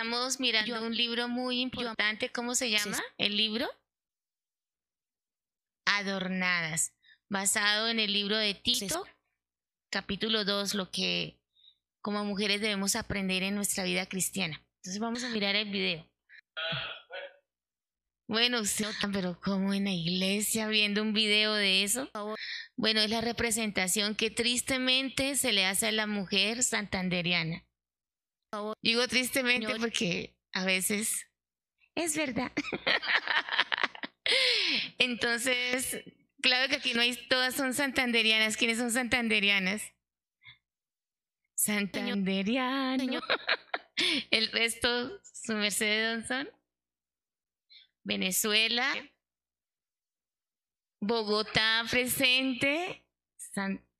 Estamos mirando un libro muy importante. ¿Cómo se llama el libro? Adornadas, basado en el libro de Tito, capítulo 2, lo que como mujeres debemos aprender en nuestra vida cristiana. Entonces vamos a mirar el video. Bueno, usted, pero como en la iglesia viendo un video de eso. Bueno, es la representación que tristemente se le hace a la mujer santanderiana. Digo tristemente porque a veces es verdad. Entonces, claro que aquí no hay, todas son santanderianas. ¿Quiénes son santanderianas? Santanderiano. El resto, su merced, son Venezuela, Bogotá presente,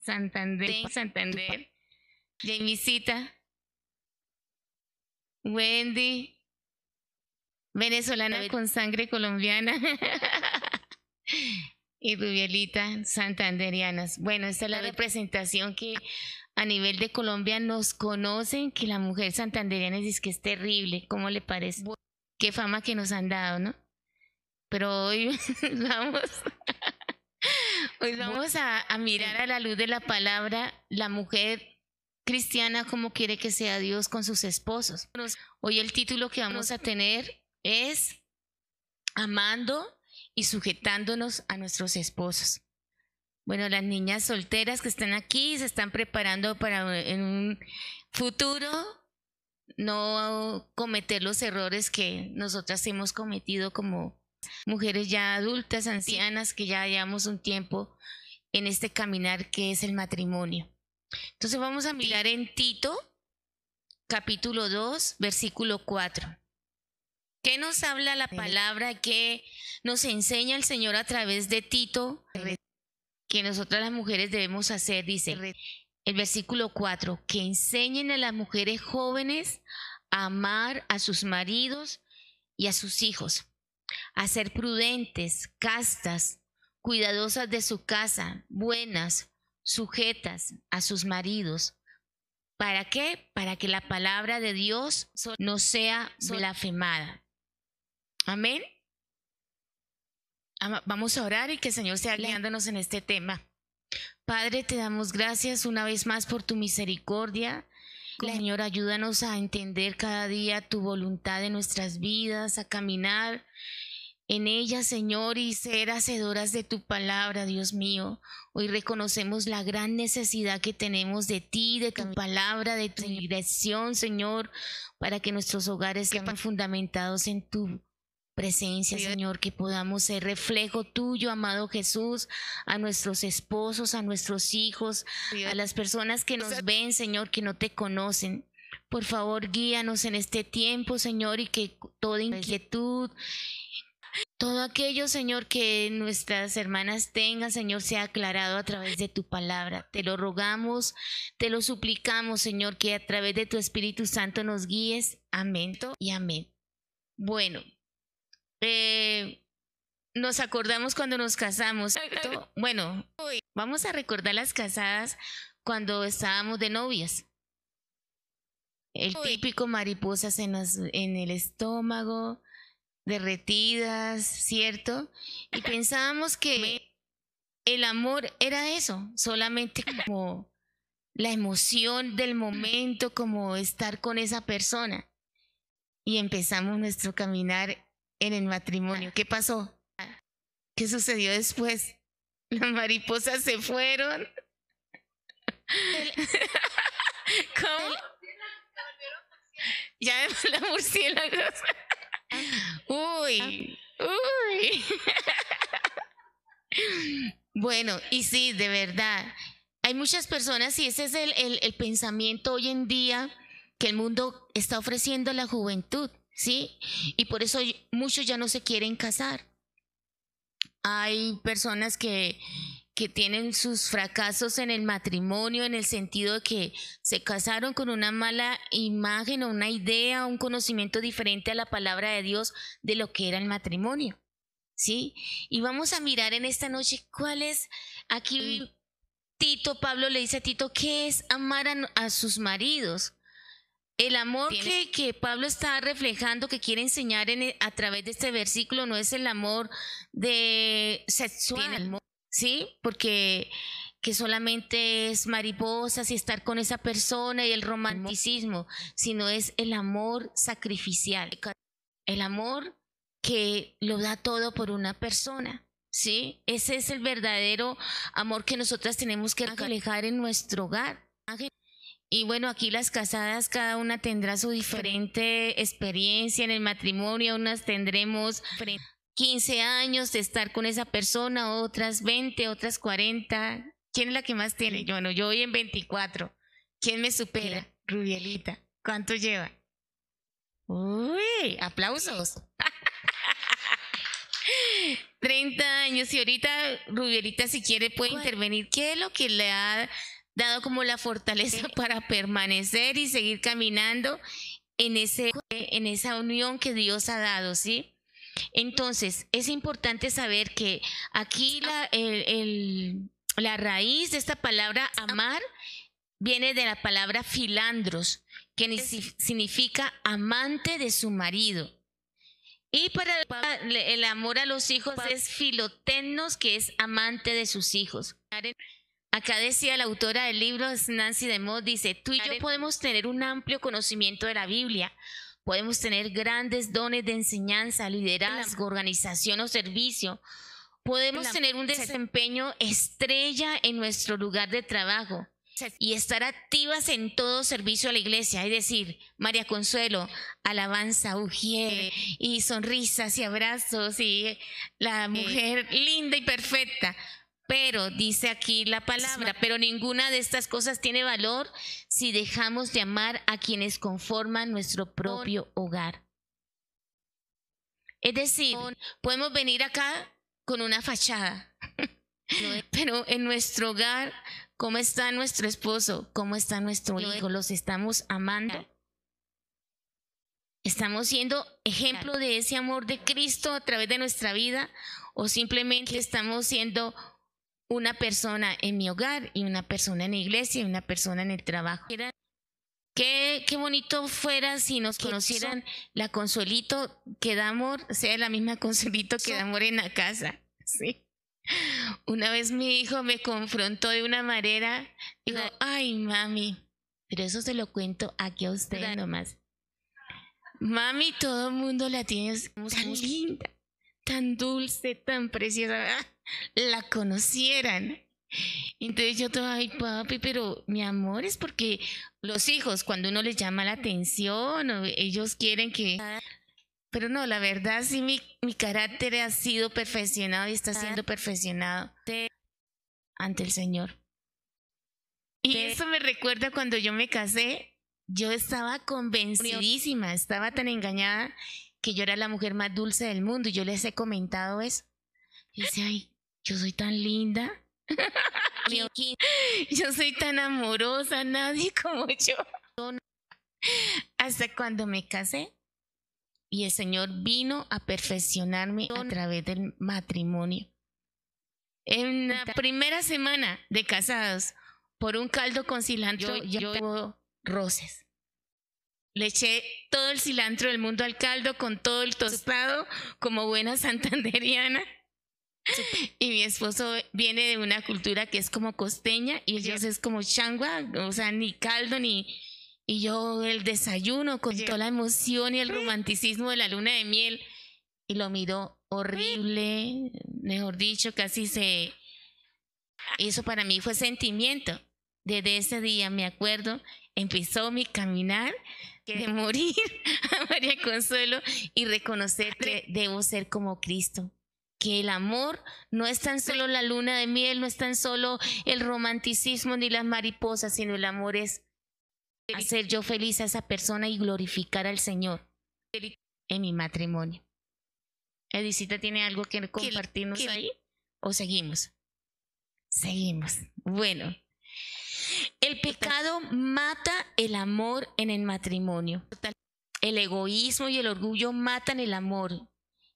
Santander, Santander, Jamisita. Wendy, venezolana con sangre colombiana. y Rubielita, santanderianas. Bueno, esta es la representación que a nivel de Colombia nos conocen, que la mujer santanderiana dice que es terrible. ¿Cómo le parece? Qué fama que nos han dado, ¿no? Pero hoy vamos, hoy vamos a, a mirar a la luz de la palabra la mujer cristiana como quiere que sea Dios con sus esposos. Hoy el título que vamos a tener es Amando y sujetándonos a nuestros esposos. Bueno, las niñas solteras que están aquí se están preparando para en un futuro no cometer los errores que nosotras hemos cometido como mujeres ya adultas, ancianas, que ya llevamos un tiempo en este caminar que es el matrimonio. Entonces vamos a mirar en Tito, capítulo 2, versículo 4. ¿Qué nos habla la palabra que nos enseña el Señor a través de Tito? Que nosotras las mujeres debemos hacer, dice el versículo 4, que enseñen a las mujeres jóvenes a amar a sus maridos y a sus hijos, a ser prudentes, castas, cuidadosas de su casa, buenas, sujetas a sus maridos. ¿Para qué? Para que la palabra de Dios no sea blasfemada. Amén. Vamos a orar y que el Señor sea guiándonos en este tema. Padre, te damos gracias una vez más por tu misericordia. Señor, ayúdanos a entender cada día tu voluntad en nuestras vidas, a caminar en ella, Señor, y ser hacedoras de tu palabra, Dios mío. Hoy reconocemos la gran necesidad que tenemos de ti, de tu palabra, de tu dirección, Señor, para que nuestros hogares sean fundamentados en tu presencia, Señor, que podamos ser reflejo tuyo, amado Jesús, a nuestros esposos, a nuestros hijos, a las personas que nos ven, Señor, que no te conocen. Por favor, guíanos en este tiempo, Señor, y que toda inquietud todo aquello, Señor, que nuestras hermanas tengan, Señor, sea aclarado a través de tu palabra. Te lo rogamos, te lo suplicamos, Señor, que a través de tu Espíritu Santo nos guíes. Amén y amén. Bueno, eh, nos acordamos cuando nos casamos. Bueno, vamos a recordar las casadas cuando estábamos de novias. El típico mariposas en, en el estómago, derretidas, ¿cierto? Y pensábamos que el amor era eso, solamente como la emoción del momento, como estar con esa persona. Y empezamos nuestro caminar en el matrimonio. ¿Qué pasó? ¿Qué sucedió después? Las mariposas se fueron. ¿Cómo? Ya la murciélago. Uy, uy. Bueno, y sí, de verdad, hay muchas personas y ese es el, el, pensamiento hoy en día que el mundo está ofreciendo a la juventud, ¿sí? Y por eso muchos ya no se quieren casar. Hay personas que que tienen sus fracasos en el matrimonio en el sentido de que se casaron con una mala imagen o una idea, un conocimiento diferente a la palabra de Dios de lo que era el matrimonio. ¿Sí? Y vamos a mirar en esta noche cuál es, aquí Tito, Pablo le dice a Tito, ¿qué es amar a, sus maridos? el amor que, que, Pablo está reflejando, que quiere enseñar en, e, a través de este versículo, no es el amor de sexual, ¿sí? Porque que solamente es mariposas y estar con esa persona y el romanticismo, sino es el amor sacrificial, el amor que lo da todo por una persona. ¿Sí? Ese es el verdadero amor que nosotras tenemos que reflejar en nuestro hogar. Y bueno, aquí las casadas, cada una tendrá su diferente experiencia en el matrimonio, unas tendremos 15 años de estar con esa persona, otras 20, otras 40. ¿Quién es la que más tiene? Bueno, yo voy en 24. ¿Quién me supera? Rubielita. ¿Cuánto lleva? Uy, aplausos. 30 años y ahorita Rubielita si quiere puede intervenir. ¿Qué es lo que le ha dado como la fortaleza para permanecer y seguir caminando en, ese, en esa unión que Dios ha dado, ¿sí? Entonces, es importante saber que aquí la, el la raíz de esta palabra amar viene de la palabra filandros, que significa amante de su marido. Y para el amor a los hijos es filotenos, que es amante de sus hijos. Acá decía la autora del libro, Nancy DeMott, dice, tú y yo podemos tener un amplio conocimiento de la Biblia, podemos tener grandes dones de enseñanza, liderazgo, organización o servicio, podemos tener un desempeño estrella en nuestro lugar de trabajo y estar activas en todo servicio a la iglesia, es decir, María Consuelo, alabanza, ujier y sonrisas y abrazos y la mujer linda y perfecta. Pero dice aquí la palabra, pero ninguna de estas cosas tiene valor si dejamos de amar a quienes conforman nuestro propio hogar. Es decir, podemos venir acá con una fachada. Pero en nuestro hogar, ¿cómo está nuestro esposo? ¿Cómo está nuestro hijo? ¿Los estamos amando? ¿Estamos siendo ejemplo de ese amor de Cristo a través de nuestra vida? ¿O simplemente estamos siendo una persona en mi hogar y una persona en la iglesia y una persona en el trabajo? Qué, qué bonito fuera si nos conocieran la Consuelito que da amor, sea la misma Consuelito que da amor en la casa. Sí. Una vez mi hijo me confrontó de una manera, digo, ay mami, pero eso se lo cuento aquí a usted nomás. Mami, todo el mundo la tiene tan linda, tan dulce, tan preciosa, la conocieran. Entonces yo todo, ay papi, pero mi amor es porque los hijos, cuando uno les llama la atención, o ellos quieren que... Pero no, la verdad sí mi, mi carácter ha sido perfeccionado y está siendo perfeccionado ante el Señor. Y eso me recuerda cuando yo me casé, yo estaba convencidísima, estaba tan engañada que yo era la mujer más dulce del mundo y yo les he comentado eso. Y dice, ay, yo soy tan linda. yo soy tan amorosa, nadie como yo. Hasta cuando me casé y el Señor vino a perfeccionarme a través del matrimonio. En la primera semana de casados, por un caldo con cilantro, yo, yo roces. Le eché todo el cilantro del mundo al caldo con todo el tostado, como buena santanderiana. Y mi esposo viene de una cultura que es como costeña y ellos es como changua, o sea, ni caldo ni, y yo el desayuno con toda la emoción y el romanticismo de la luna de miel. Y lo miró horrible, mejor dicho, casi se... Eso para mí fue sentimiento. Desde ese día, me acuerdo, empezó mi caminar de morir a María Consuelo y reconocer que debo ser como Cristo. Que el amor no es tan solo la luna de miel, no es tan solo el romanticismo ni las mariposas, sino el amor es hacer yo feliz a esa persona y glorificar al Señor en mi matrimonio. Edicita tiene algo que compartirnos ahí o seguimos. Seguimos. Bueno, el pecado mata el amor en el matrimonio. El egoísmo y el orgullo matan el amor.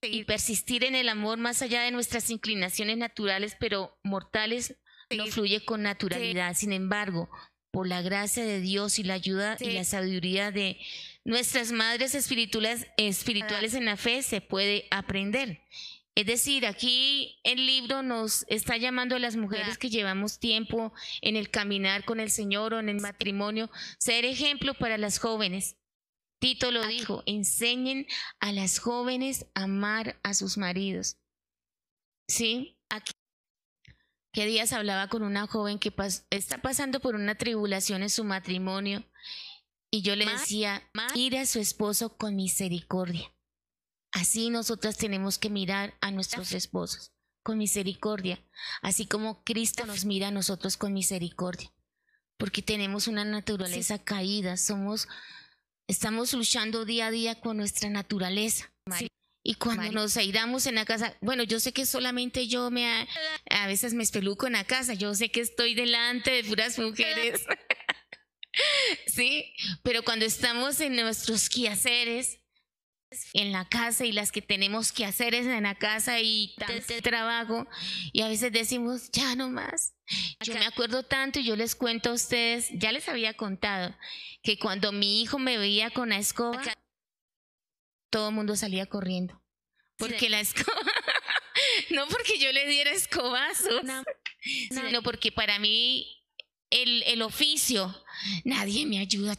Y persistir en el amor más allá de nuestras inclinaciones naturales, pero mortales, no fluye con naturalidad. Sin embargo, por la gracia de Dios y la ayuda y la sabiduría de nuestras madres espirituales, espirituales en la fe se puede aprender. Es decir, aquí el libro nos está llamando a las mujeres que llevamos tiempo en el caminar con el Señor o en el matrimonio, ser ejemplo para las jóvenes. Tito lo dijo, enseñen a las jóvenes a amar a sus maridos. ¿Sí? Aquí. ¿Qué días hablaba con una joven que está pasando por una tribulación en su matrimonio? Y yo le decía, mire a su esposo con misericordia. Así nosotras tenemos que mirar a nuestros esposos con misericordia, así como Cristo nos mira a nosotros con misericordia, porque tenemos una naturaleza caída, somos, estamos luchando día a día con nuestra naturaleza. Y cuando nos airamos en la casa, bueno, yo sé que solamente yo me, a veces me espeluco en la casa, yo sé que estoy delante de puras mujeres, sí, pero cuando estamos en nuestros quehaceres, en la casa y las que tenemos que hacer es en la casa y tanto trabajo. Y a veces decimos ya no más. Yo me acuerdo tanto y yo les cuento a ustedes, ya les había contado que cuando mi hijo me veía con la escoba, todo el mundo salía corriendo. Porque la escoba, no porque yo le diera escobazos, sino porque para mí el, el oficio, nadie me ayuda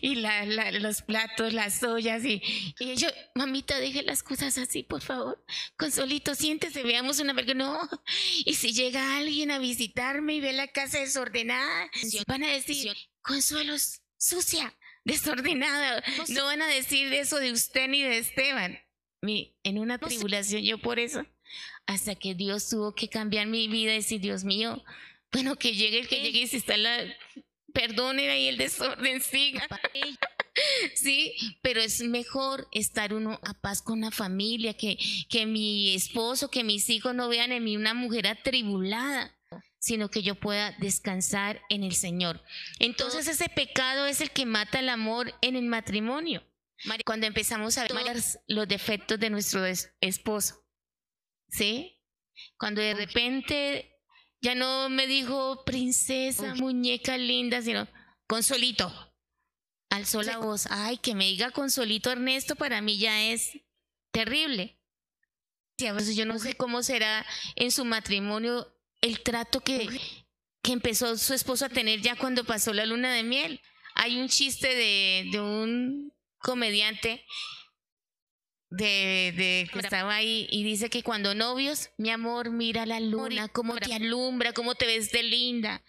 y la, los platos, las ollas y, y, yo, mamita, deje las cosas así, por favor. Consolito, siéntese, veamos una vez. No, y si llega alguien a visitarme y ve la casa desordenada, van a decir, Consuelo, sucia, desordenada. No van a decir eso de usted ni de Esteban. Mi, en una tribulación, yo por eso, hasta que Dios tuvo que cambiar mi vida y decir, Dios mío, bueno, que llegue el que llegue y si está la Perdone ahí el desorden, siga. Sí, pero es mejor estar uno a paz con la familia, que, que mi esposo, que mis hijos no vean en mí una mujer atribulada, sino que yo pueda descansar en el Señor. Entonces ese pecado es el que mata el amor en el matrimonio. Cuando empezamos a ver los defectos de nuestro esposo, ¿sí? Cuando de repente ya no me dijo princesa, muñeca linda, sino consolito. Alzó la voz. Ay, que me diga consolito Ernesto, para mí ya es terrible. veces yo no sé cómo será en su matrimonio el trato que, que empezó su esposo a tener ya cuando pasó la luna de miel. Hay un chiste de, de un comediante de, de que estaba ahí y dice que cuando novios, mi amor, mira la luna, cómo te alumbra, cómo te ves de linda.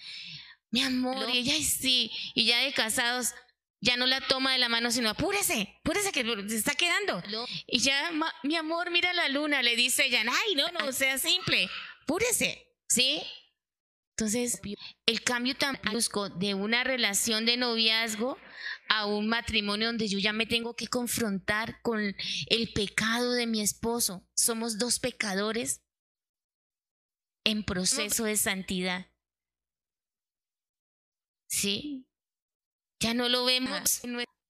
Mi amor, y ella sí, y ya de casados, ya no la toma de la mano, sino apúrese, apúrese que se está quedando. Y ya, mi amor, mira la luna, le dice ella, ay, no, no, sea simple, apúrese, ¿sí? Entonces, el cambio tan brusco de una relación de noviazgo a un matrimonio donde yo ya me tengo que confrontar con el pecado de mi esposo. Somos dos pecadores en proceso de santidad. ¿Sí? Ya no lo vemos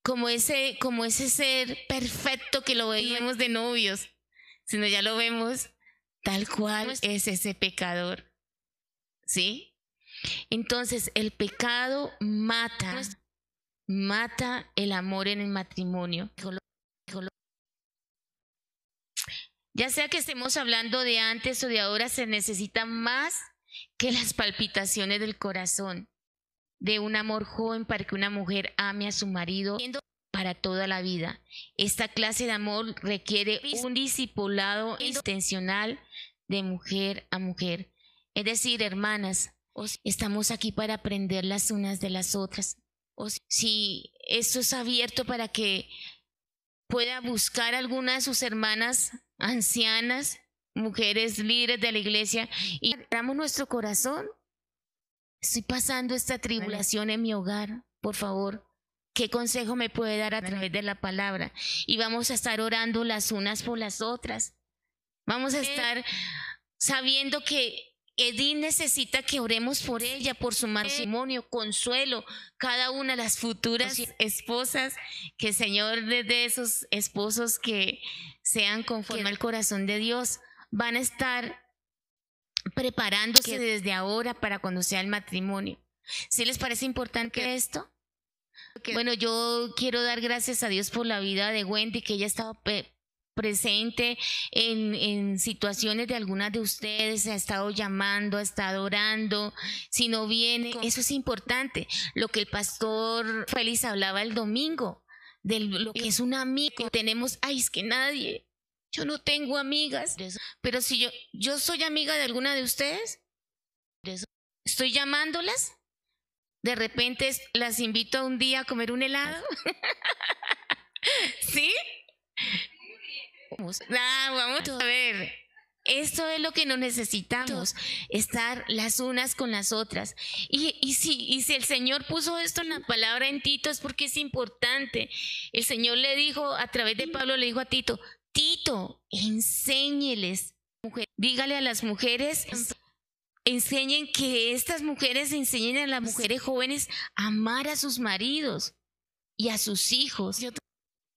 como ese, como ese ser perfecto que lo veíamos de novios, sino ya lo vemos tal cual es ese pecador. ¿Sí? Entonces, el pecado mata mata el amor en el matrimonio. Ya sea que estemos hablando de antes o de ahora, se necesita más que las palpitaciones del corazón de un amor joven para que una mujer ame a su marido para toda la vida. Esta clase de amor requiere un discipulado intencional de mujer a mujer. Es decir, hermanas, estamos aquí para aprender las unas de las otras o si esto es abierto para que pueda buscar alguna de sus hermanas ancianas, mujeres líderes de la iglesia, y abramos nuestro corazón. Estoy pasando esta tribulación en mi hogar, por favor. ¿Qué consejo me puede dar a través de la palabra? Y vamos a estar orando las unas por las otras. Vamos a estar sabiendo que Edith necesita que oremos por ella, por su matrimonio, consuelo, cada una de las futuras esposas, que el Señor de esos esposos que sean conforme al corazón de Dios, van a estar preparándose desde ahora para cuando sea el matrimonio. ¿Sí les parece importante esto? Bueno, yo quiero dar gracias a Dios por la vida de Wendy, que ella ha estado presente en, en, situaciones de algunas de ustedes, ha estado llamando, ha estado orando, si no viene, eso es importante. Lo que el pastor Félix hablaba el domingo, de lo que es un amigo, tenemos, ay, es que nadie, yo no tengo amigas, pero si yo, yo soy amiga de alguna de ustedes, estoy llamándolas, de repente las invito a un día a comer un helado, ¿sí? Vamos, a ver. Esto es lo que nos necesitamos, estar las unas con las otras. Y, y, si, y si el Señor puso esto en la palabra en Tito es porque es importante. El Señor le dijo, a través de Pablo le dijo a Tito, Tito, enséñeles, dígale a las mujeres, enseñen que estas mujeres enseñen a las mujeres jóvenes a amar a sus maridos y a sus hijos.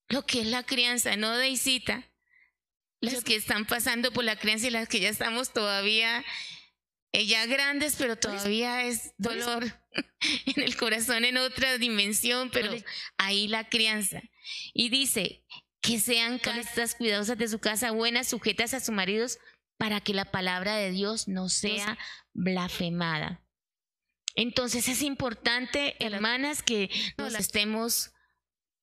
Lo que es la crianza, ¿no, Deisita? Las que están pasando por la creencia y las que ya estamos todavía eh, ya grandes, pero todavía es dolor en el corazón en otra dimensión, pero ahí la crianza. Y dice que sean castas cuidadosas de su casa, buenas, sujetas a sus maridos, para que la palabra de Dios no sea blasfemada. Entonces es importante, hermanas, que nos estemos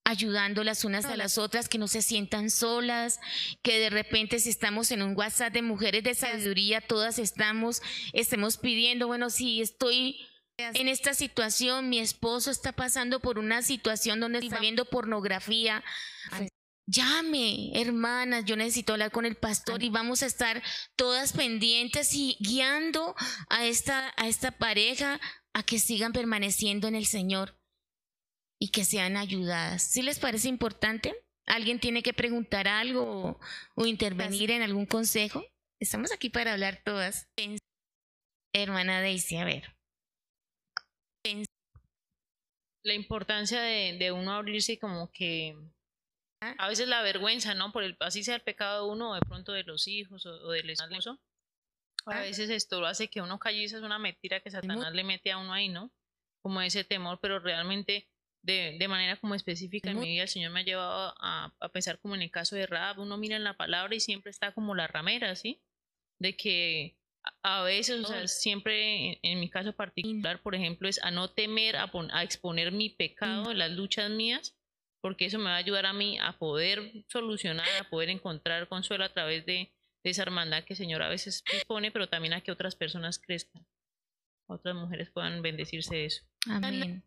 ayudando las unas a las otras, que no se sientan solas, que de repente si estamos en un WhatsApp de mujeres de sabiduría, todas estamos, estemos pidiendo, bueno, si estoy en esta situación, mi esposo está pasando por una situación donde está viendo pornografía. Llame, hermanas, yo necesito hablar con el pastor y vamos a estar todas pendientes y guiando a esta, a esta pareja a que sigan permaneciendo en el Señor y que sean ayudadas. ¿Sí les parece importante? ¿Alguien tiene que preguntar algo o, intervenir en algún consejo? Estamos aquí para hablar todas. Hermana Daisy, a ver. La importancia de, de uno abrirse como que ah. a veces la vergüenza, ¿no? Por el así sea el pecado de uno o de pronto de los hijos o, del esposo. A ah. veces esto lo hace que uno calliza, es una mentira que Satanás le mete a uno ahí, ¿no? Como ese temor, pero realmente de, de, manera como específica en mi vida, el Señor me ha llevado a, a, pensar como en el caso de Raab, uno mira en la palabra y siempre está como la ramera, ¿sí? De que a, veces, o sea, siempre en, mi caso particular, por ejemplo, es a no temer a, a exponer mi pecado en las luchas mías, porque eso me va a ayudar a mí a poder solucionar, a poder encontrar consuelo a través de, de esa hermandad que el Señor a veces pone, pero también a que otras personas crezcan, otras mujeres puedan bendecirse de eso. Amén.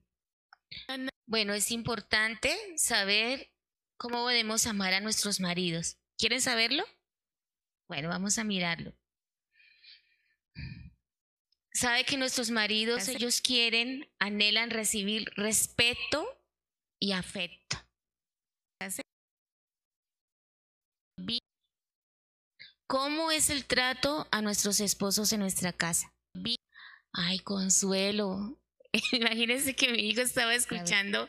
Bueno, es importante saber cómo podemos amar a nuestros maridos. ¿Quieren saberlo? Bueno, vamos a mirarlo. Sabe que nuestros maridos, ellos quieren, anhelan recibir respeto y afecto. ¿Cómo es el trato a nuestros esposos en nuestra casa? Ay, consuelo. Imagínense que mi hijo estaba escuchando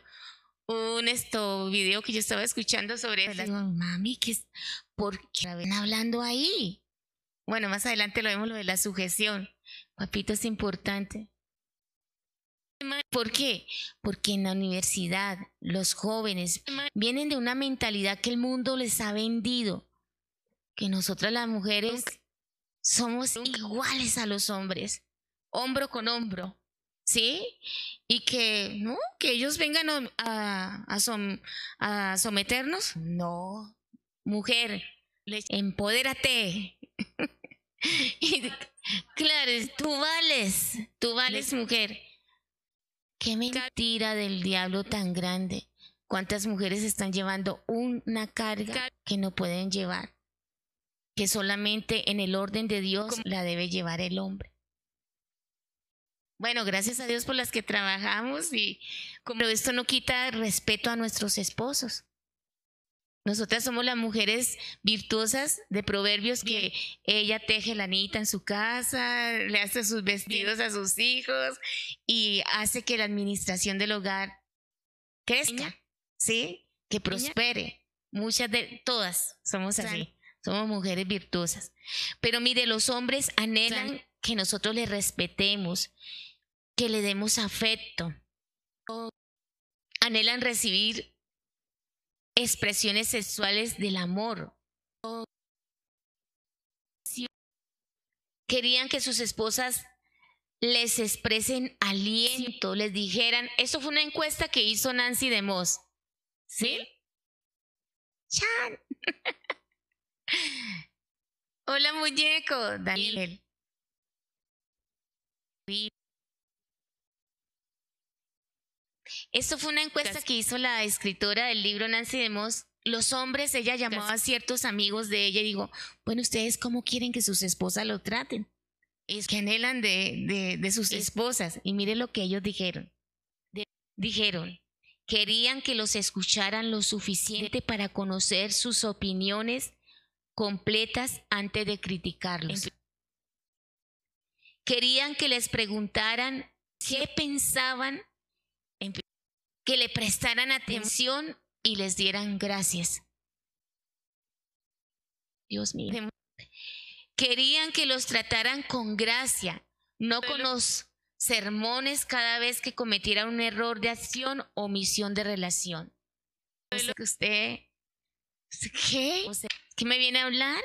un esto video que yo estaba escuchando sobre eso. Digo, mami, ¿qué es? ¿por qué están hablando ahí? Bueno, más adelante lo vemos lo de la sujeción. Papito, es importante. ¿Por qué? Porque en la universidad los jóvenes vienen de una mentalidad que el mundo les ha vendido, que nosotras las mujeres somos iguales a los hombres, hombro con hombro. ¿Sí? Y que, ¿no? Que ellos vengan a, a, someternos. No, mujer, empodérate. y, claro, tú vales, tú vales mujer. Qué mentira del diablo tan grande. ¿Cuántas mujeres están llevando una carga que no pueden llevar? Que solamente en el orden de Dios la debe llevar el hombre. Bueno, gracias a Dios por las que trabajamos y como esto no quita respeto a nuestros esposos. Nosotras somos las mujeres virtuosas de proverbios que ella teje la anita en su casa, le hace sus vestidos a sus hijos y hace que la administración del hogar crezca, ¿sí? Que prospere. Muchas de todas somos así, somos mujeres virtuosas. Pero mire, los hombres anhelan que nosotros les respetemos que le demos afecto. Anhelan recibir expresiones sexuales del amor. Querían que sus esposas les expresen aliento, les dijeran, eso fue una encuesta que hizo Nancy de Moss. ¿Sí? Chan. Hola muñeco, Daniel. Esto fue una encuesta que hizo la escritora del libro Nancy de Moss. Los hombres, ella llamaba a ciertos amigos de ella y dijo, bueno, ¿ustedes cómo quieren que sus esposas lo traten? Es que anhelan de, de, sus esposas. Y mire lo que ellos dijeron. dijeron, querían que los escucharan lo suficiente para conocer sus opiniones completas antes de criticarlos. Querían que les preguntaran qué pensaban, que le prestaran atención y les dieran gracias. Dios mío. Querían que los trataran con gracia, no con los sermones cada vez que cometieran un error de acción o omisión de relación. usted, ¿qué? ¿Qué me viene a hablar?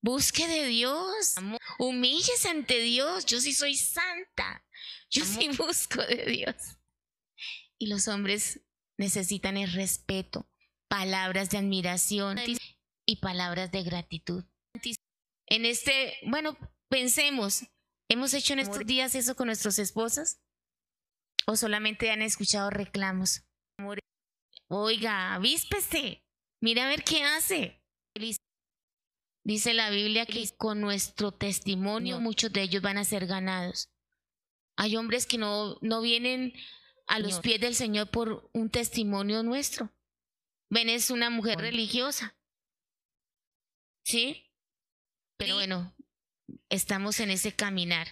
Busque de Dios, humíllese ante Dios. Yo sí soy santa, yo sí busco de Dios. Y los hombres necesitan el respeto, palabras de admiración y palabras de gratitud. En este, bueno, pensemos, ¿hemos hecho en estos días eso con nuestras esposas? ¿O solamente han escuchado reclamos? Oiga, avíspese, mira a ver qué hace. Dice la Biblia que con nuestro testimonio muchos de ellos van a ser ganados. Hay hombres que no, no vienen a los pies del Señor por un testimonio nuestro. Ven, es una mujer religiosa. ¿Sí? Pero bueno, estamos en ese caminar.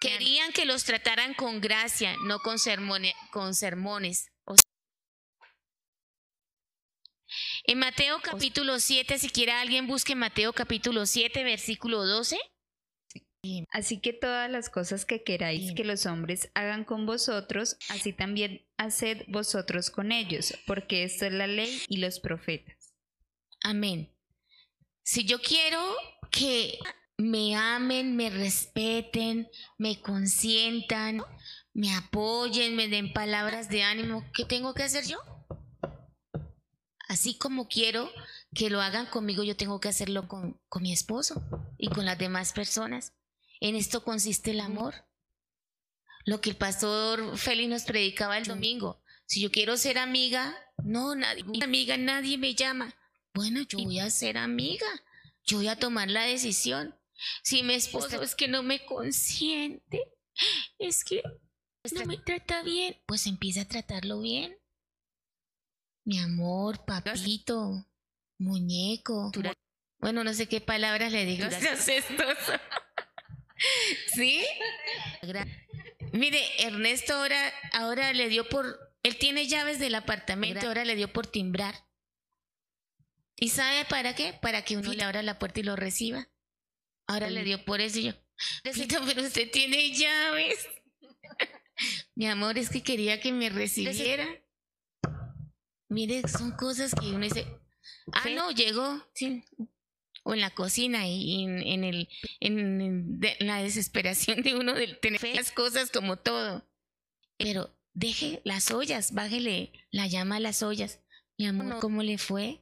Querían que los trataran con gracia, no con, con sermones. En Mateo capítulo 7, si quiere alguien busque Mateo capítulo 7, versículo 12. Así que todas las cosas que queráis que los hombres hagan con vosotros, así también haced vosotros con ellos, porque esto es la ley y los profetas. Amén. Si yo quiero que me amen, me respeten, me consientan, me apoyen, me den palabras de ánimo, ¿qué tengo que hacer yo? Así como quiero que lo hagan conmigo, yo tengo que hacerlo con, con mi esposo y con las demás personas. En esto consiste el amor. Lo que el pastor Félix nos predicaba el domingo. Si yo quiero ser amiga, no, nadie, amiga, nadie me llama. Bueno, yo voy a ser amiga, yo voy a tomar la decisión. Si mi esposo es que no me consiente, es que no me trata bien, pues empieza a tratarlo bien. Mi amor, papito, muñeco. Bueno, no sé qué palabras le digo. ¿Sí? Mire, Ernesto ahora, ahora le dio por, él tiene llaves del apartamento, ahora le dio por timbrar. ¿Y sabe para qué? Para que uno le abra la puerta y lo reciba. Ahora le dio por eso y yo, pero usted tiene llaves. Mi amor, es que quería que me recibiera. Mire, son cosas que uno dice, ah, no, llegó, sí. O en la cocina y en, el, en, la desesperación de uno de tener las cosas como todo. Pero deje las ollas, bájele la llama a las ollas. Mi amor, ¿cómo le fue?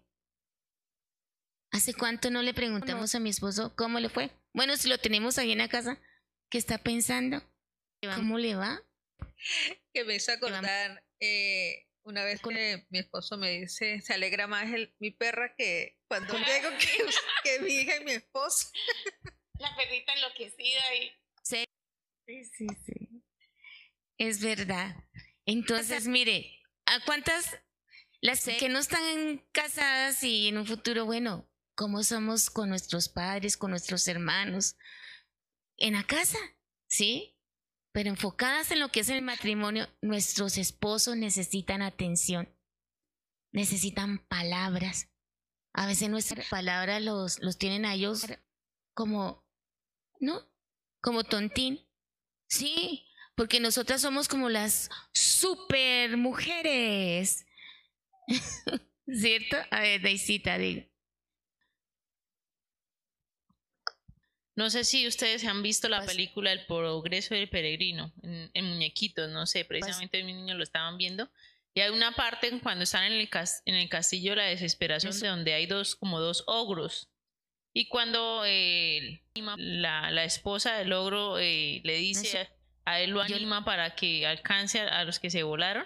¿Hace cuánto no le preguntamos a mi esposo cómo le fue? Bueno, si lo tenemos ahí en la casa, ¿qué está pensando? ¿Cómo le va? Que me hizo acordar eh, una vez que mi esposo me dice, se alegra más el, mi perra que cuando llego que, que, mi hija y mi esposo. La perrita enloquecida y... Sí, sí, sí. Es verdad. Entonces, mire, ¿a cuántas las que no están casadas y en un futuro, bueno, cómo somos con nuestros padres, con nuestros hermanos, en la casa, ¿sí? Pero enfocadas en lo que es el matrimonio, nuestros esposos necesitan atención, necesitan palabras. A veces nuestras palabras los, los tienen a ellos como, ¿no? como tontín. Sí, porque nosotras somos como las super mujeres. ¿Cierto? A ver, Daisita, diga. No sé si ustedes han visto la película El progreso del peregrino en, muñequitos, no sé, precisamente mis niños lo estaban viendo. Y hay una parte cuando están en el, en el castillo de la desesperación, de donde hay dos, como dos ogros. Y cuando la, la, esposa del ogro eh, le dice a, él lo anima para que alcance a, los que se volaron,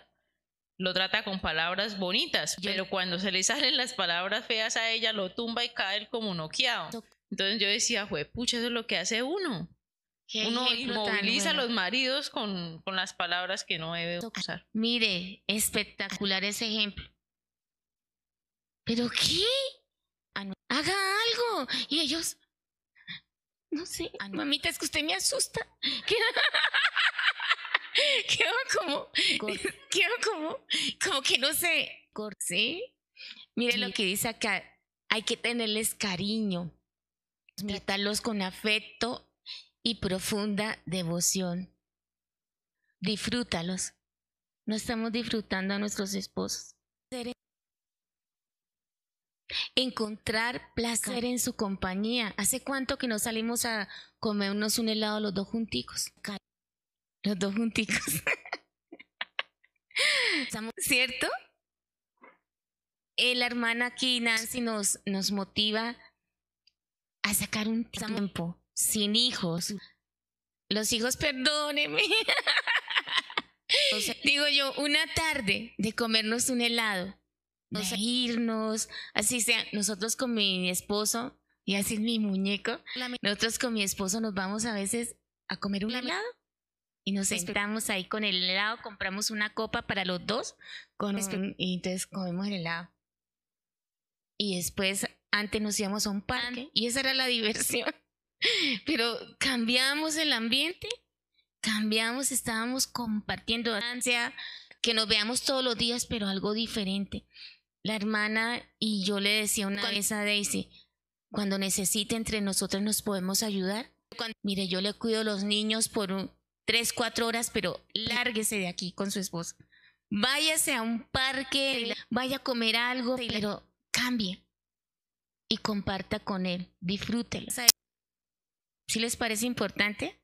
lo trata con palabras bonitas, pero cuando se le salen las palabras feas a ella, lo tumba y cae como noqueado. Entonces yo decía, fue, pucha, eso es lo que hace uno. uno inmoviliza a los maridos con, con, las palabras que no debe usar. Mire, espectacular ese ejemplo. ¿Pero qué? Haga algo. Y ellos, no sé, mamita, es que usted me asusta. Queda como, queda como, como que no sé. ¿Sí? Mire lo que dice acá. Hay que tenerles cariño tratarlos con afecto y profunda devoción. Disfrútalos. No estamos disfrutando a nuestros esposos. Encontrar placer en su compañía. ¿Hace cuánto que no salimos a comernos un helado los dos junticos? Los dos junticos. ¿Cierto? Eh, la hermana aquí, Nancy, nos, nos motiva a sacar un tiempo sin hijos. Los hijos, perdóneme. digo yo, una tarde de comernos un helado, de irnos, así sea, nosotros con mi esposo, y así es mi muñeco, nosotros con mi esposo nos vamos a veces a comer un helado y nos sentamos ahí con el helado, compramos una copa para los dos con y entonces comemos el helado. Y después antes nos íbamos a un parque y esa era la diversión. Pero cambiamos el ambiente, cambiamos, estábamos compartiendo ansia, que nos veamos todos los días, pero algo diferente. La hermana y yo le decía una vez a Daisy, cuando necesite entre nosotros nos podemos ayudar. mire, yo le cuido a los niños por un, tres, cuatro horas, pero lárguese de aquí con su esposa. Váyase a un parque, vaya a comer algo, pero cambie y comparta con él, disfrútelo. ¿Sí les parece importante?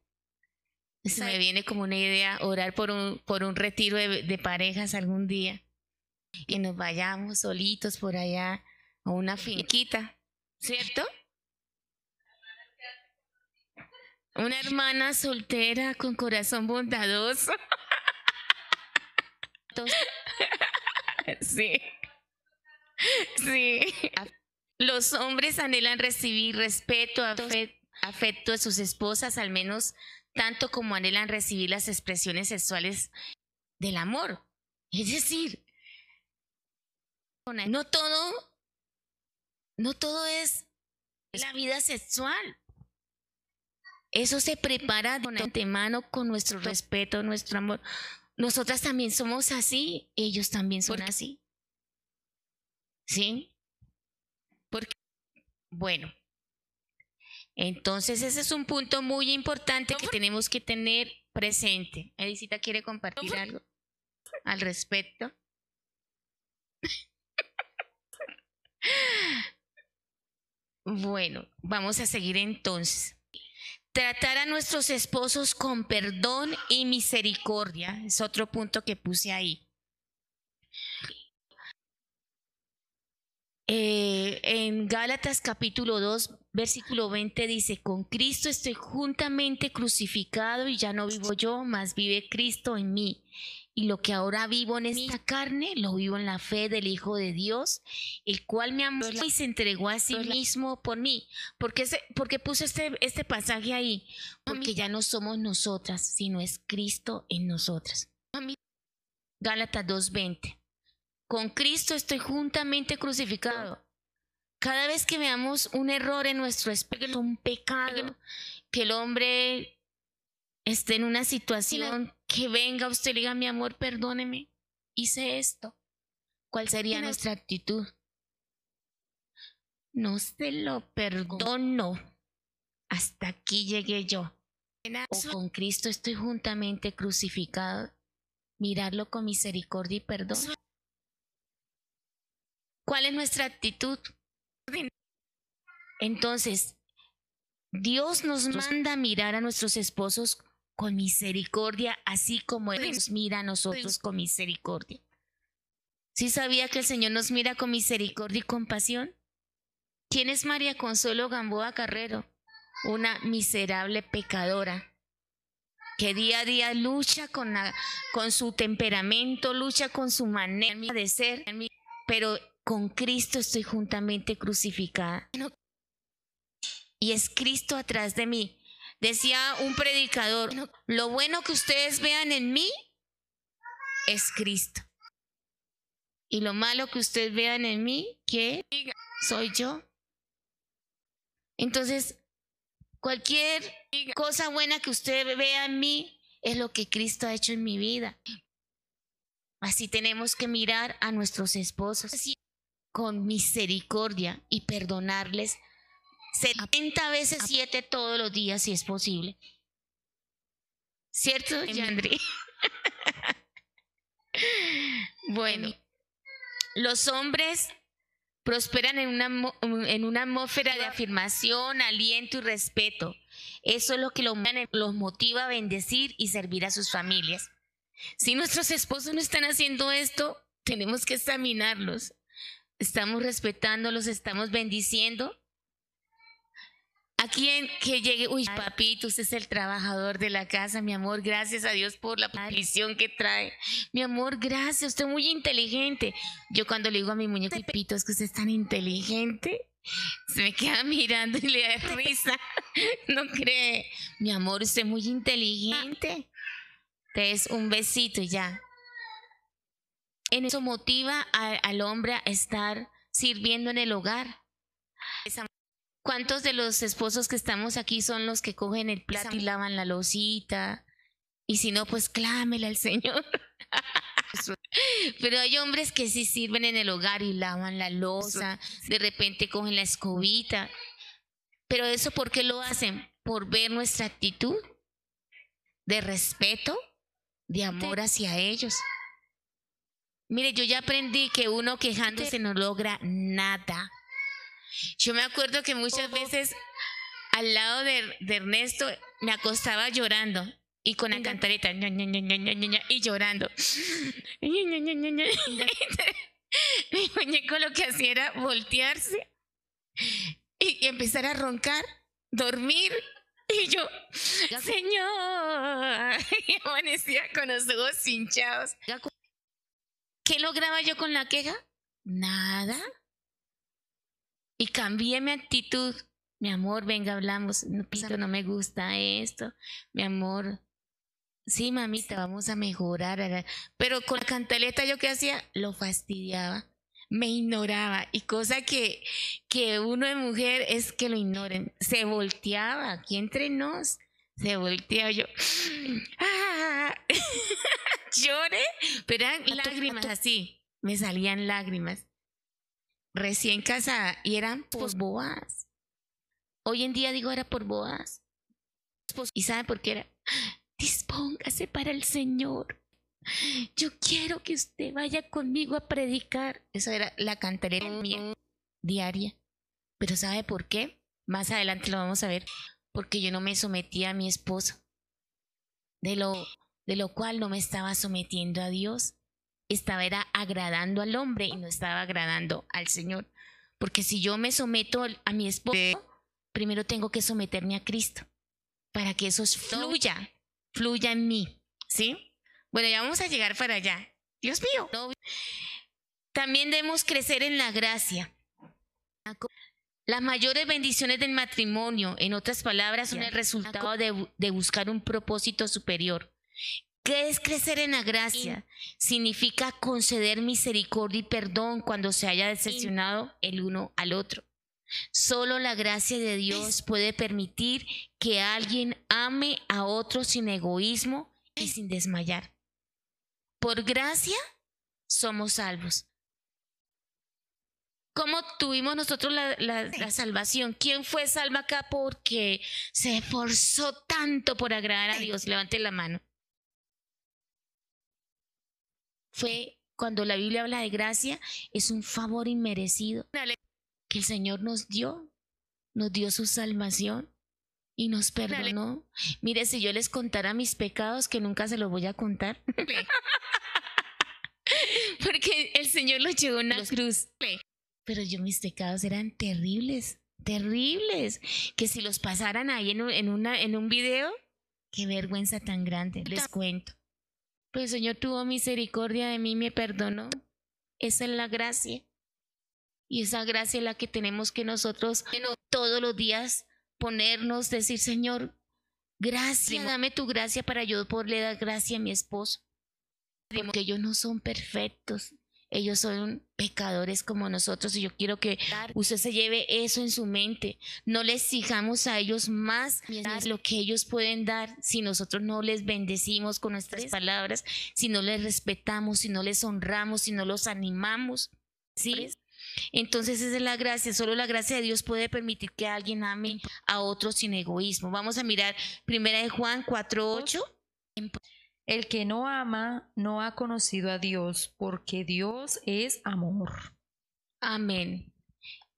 Se me viene como una idea orar por un, por un retiro de, parejas algún día. Y nos vayamos solitos por allá a una finquita, ¿cierto? Una hermana soltera con corazón bondadoso. Sí. Sí. Los hombres anhelan recibir respeto, afecto de sus esposas, al menos tanto como anhelan recibir las expresiones sexuales del amor. Es decir, no todo, no todo es la vida sexual. Eso se prepara de antemano con nuestro respeto, nuestro amor. Nosotras también somos así, ellos también son así. ¿Sí? Bueno, entonces ese es un punto muy importante que tenemos que tener presente. Edicita quiere compartir algo al respecto. Bueno, vamos a seguir entonces. Tratar a nuestros esposos con perdón y misericordia es otro punto que puse ahí. Eh, en Gálatas capítulo 2, versículo 20 dice, con Cristo estoy juntamente crucificado y ya no vivo yo, mas vive Cristo en mí. Y lo que ahora vivo en esta carne, lo vivo en la fe del Hijo de Dios, el cual me amó y se entregó a sí mismo por mí. ¿Por qué, porque puse este, este pasaje ahí? Porque ya no somos nosotras, sino es Cristo en nosotras. Gálatas 2.20. Con Cristo estoy juntamente crucificado. Cada vez que veamos un error en nuestro espíritu, un pecado, que el hombre esté en una situación, que venga usted y diga, mi amor, perdóneme, hice esto. ¿Cuál sería nuestra actitud? No se lo perdono. Hasta aquí llegué yo. o con Cristo estoy juntamente crucificado, mirarlo con misericordia y perdón. ¿Cuál es nuestra actitud? Entonces, Dios nos manda a mirar a nuestros esposos con misericordia, así como Él nos mira a nosotros con misericordia. ¿Sí sabía que el Señor nos mira con misericordia y compasión? ¿Quién es María Consuelo Gamboa Carrero? Una miserable pecadora que día a día lucha con, con su temperamento, lucha con su manera de ser, pero con Cristo estoy juntamente crucificada. Y es Cristo atrás de mí. Decía un predicador, lo bueno que ustedes vean en mí es Cristo. Y lo malo que ustedes vean en mí, ¿qué? Soy yo. Entonces, cualquier cosa buena que usted vea en mí es lo que Cristo ha hecho en mi vida. Así tenemos que mirar a nuestros esposos con misericordia y perdonarles 70 veces 7 todos los días si es posible. ¿Cierto, Yandri? bueno, los hombres prosperan en una, en una atmósfera de afirmación, aliento y respeto. Eso es lo que los motiva a bendecir y servir a sus familias. Si nuestros esposos no están haciendo esto, tenemos que examinarlos. Estamos respetándolos, estamos bendiciendo. A quien que llegue, uy, papito, usted es el trabajador de la casa, mi amor, gracias a Dios por la bendición que trae. Mi amor, gracias, usted es muy inteligente. Yo cuando le digo a mi muñeco, papito, es que usted es tan inteligente, se me queda mirando y le da risa. No cree, mi amor, usted es muy inteligente. Entonces, un besito y ya. En eso motiva al hombre a estar sirviendo en el hogar. ¿Cuántos de los esposos que estamos aquí son los que cogen el plato y lavan la losita? Y si no, pues clámela al Señor. Pero hay hombres que sí sirven en el hogar y lavan la losa, de repente cogen la escobita. Pero eso, ¿por qué lo hacen? Por ver nuestra actitud de respeto, de amor hacia ellos. Mire, yo ya aprendí que uno quejándose no logra nada. Yo me acuerdo que muchas veces al lado de, Ernesto me acostaba llorando y con la cantareta y llorando. Mi muñeco lo que hacía era voltearse y, empezar a roncar, dormir. Y yo, Señor, y amanecía con los ojos hinchados. ¿Qué lograba yo con la queja? Nada. Y cambié mi actitud. Mi amor, venga, hablamos. No, Pito, no me gusta esto. Mi amor. Sí, mamita, vamos a mejorar. Pero con la cantaleta, ¿yo qué hacía? Lo fastidiaba. Me ignoraba. Y cosa que, que uno de mujer es que lo ignoren. Se volteaba. Aquí entre nos. Se volteaba yo. ¡Ah! Lloré. Pero eran lágrimas así. Me salían lágrimas recién casada y eran por boas. Hoy en día digo era por boas. ¿Y sabe por qué era? Dispóngase para el Señor. Yo quiero que usted vaya conmigo a predicar. Esa era la cantareta mía diaria. Pero ¿sabe por qué? Más adelante lo vamos a ver. Porque yo no me sometía a mi esposo. De lo, de lo cual no me estaba sometiendo a Dios estaba era agradando al hombre y no estaba agradando al Señor. Porque si yo me someto a mi esposo, primero tengo que someterme a Cristo para que eso fluya, fluya en mí. ¿Sí? Bueno, ya vamos a llegar para allá. Dios mío. También debemos crecer en la gracia. Las mayores bendiciones del matrimonio, en otras palabras, son el resultado de, de buscar un propósito superior. ¿Qué es crecer en la gracia? Significa conceder misericordia y perdón cuando se haya decepcionado el uno al otro. Solo la gracia de Dios puede permitir que alguien ame a otro sin egoísmo y sin desmayar. Por gracia somos salvos. ¿Cómo tuvimos nosotros la, la, salvación? ¿Quién fue salva acá porque se esforzó tanto por agradar a Dios? Levante la mano. Fue cuando la Biblia habla de gracia, es un favor inmerecido que el Señor nos dio, nos dio su salvación y nos perdonó. Mire, si yo les contara mis pecados, que nunca se los voy a contar. Porque el Señor los llevó en la cruz. Pero yo mis pecados eran terribles, terribles. Que si los pasaran ahí en un, en una, en un video, qué vergüenza tan grande, les cuento. Pero el Señor tuvo misericordia de mí me perdonó. Esa es la gracia. Y esa gracia es la que tenemos que nosotros todos los días ponernos, decir, Señor, gracias, dame tu gracia para yo poderle dar gracia a mi esposo. Porque ellos no son perfectos, ellos son pecadores como nosotros y yo quiero que usted se lleve eso en su mente. No les exijamos a ellos más lo que ellos pueden dar si nosotros no les bendecimos con nuestras palabras, si no les respetamos, si no les honramos, si no los animamos. ¿Sí? Entonces esa es la gracia, solo la gracia de Dios puede permitir que alguien ame a otro sin egoísmo. Vamos a mirar primera de Juan 4:8. El que no ama no ha conocido a Dios, porque Dios es amor. Amén.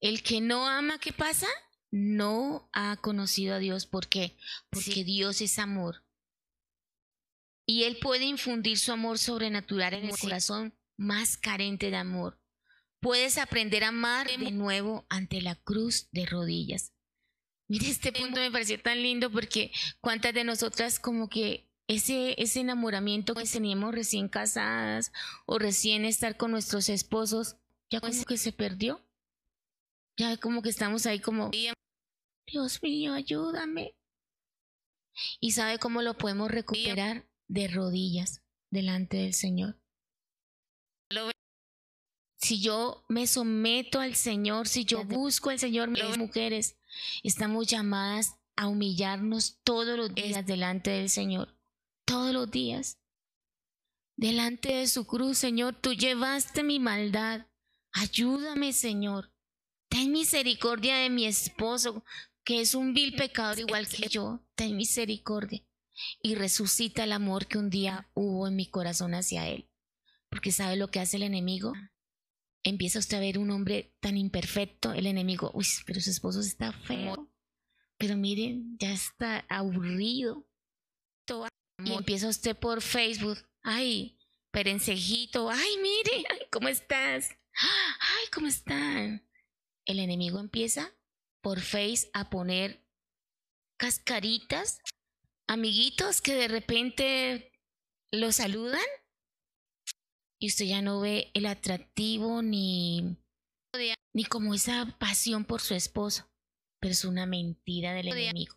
El que no ama, ¿qué pasa? No ha conocido a Dios. ¿Por qué? Porque Dios es amor. Y Él puede infundir su amor sobrenatural en el corazón más carente de amor puedes aprender a amar de nuevo ante la cruz de rodillas. Mire, este punto me pareció tan lindo porque cuántas de nosotras como que ese, ese enamoramiento que teníamos recién casadas o recién estar con nuestros esposos, ya como que se perdió. Ya como que estamos ahí como, Dios mío, ayúdame. ¿Y sabe cómo lo podemos recuperar? De rodillas delante del Señor si yo me someto al Señor, si yo busco al Señor, las mujeres estamos llamadas a humillarnos todos los días delante del Señor, todos los días. Delante de su cruz, Señor, tú llevaste mi maldad. Ayúdame, Señor. Ten misericordia de mi esposo, que es un vil pecador igual que yo. Ten misericordia. Y resucita el amor que un día hubo en mi corazón hacia él. Porque sabe lo que hace el enemigo empieza usted a ver un hombre tan imperfecto, el enemigo, uy, pero su esposo está feo, pero miren, ya está aburrido. Y empieza usted por Facebook, ay, perencejito, ay, mire, ¿cómo estás? Ay, ¿cómo están? El enemigo empieza por Face a poner cascaritas, amiguitos que de repente lo saludan y usted ya no ve el atractivo ni, ni como esa pasión por su esposo, pero es una mentira del enemigo.